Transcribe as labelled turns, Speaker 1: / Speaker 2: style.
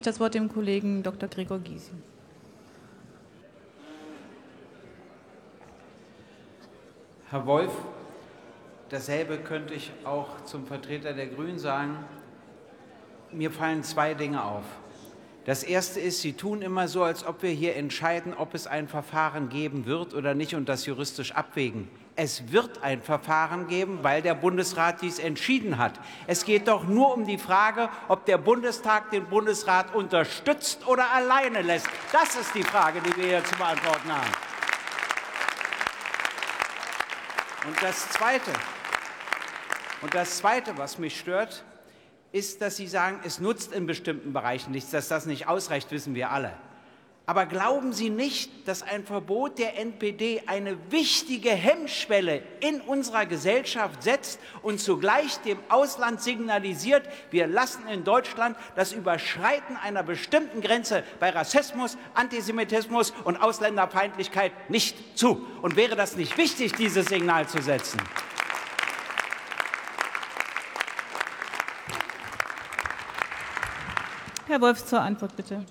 Speaker 1: Das Wort dem Kollegen Dr. Gregor Gysi.
Speaker 2: Herr Wolf, dasselbe könnte ich auch zum Vertreter der Grünen sagen. Mir fallen zwei Dinge auf. Das erste ist, Sie tun immer so, als ob wir hier entscheiden, ob es ein Verfahren geben wird oder nicht und das juristisch abwägen. Es wird ein Verfahren geben, weil der Bundesrat dies entschieden hat. Es geht doch nur um die Frage, ob der Bundestag den Bundesrat unterstützt oder alleine lässt. Das ist die Frage, die wir hier zu beantworten haben. Und das Zweite, und das Zweite, was mich stört, ist, dass Sie sagen, es nutzt in bestimmten Bereichen nichts, dass das nicht ausreicht, wissen wir alle. Aber glauben Sie nicht, dass ein Verbot der NPD eine wichtige Hemmschwelle in unserer Gesellschaft setzt und zugleich dem Ausland signalisiert, wir lassen in Deutschland das Überschreiten einer bestimmten Grenze bei Rassismus, Antisemitismus und Ausländerfeindlichkeit nicht zu? Und wäre das nicht wichtig, dieses Signal zu setzen?
Speaker 1: Herr Wolf zur Antwort bitte.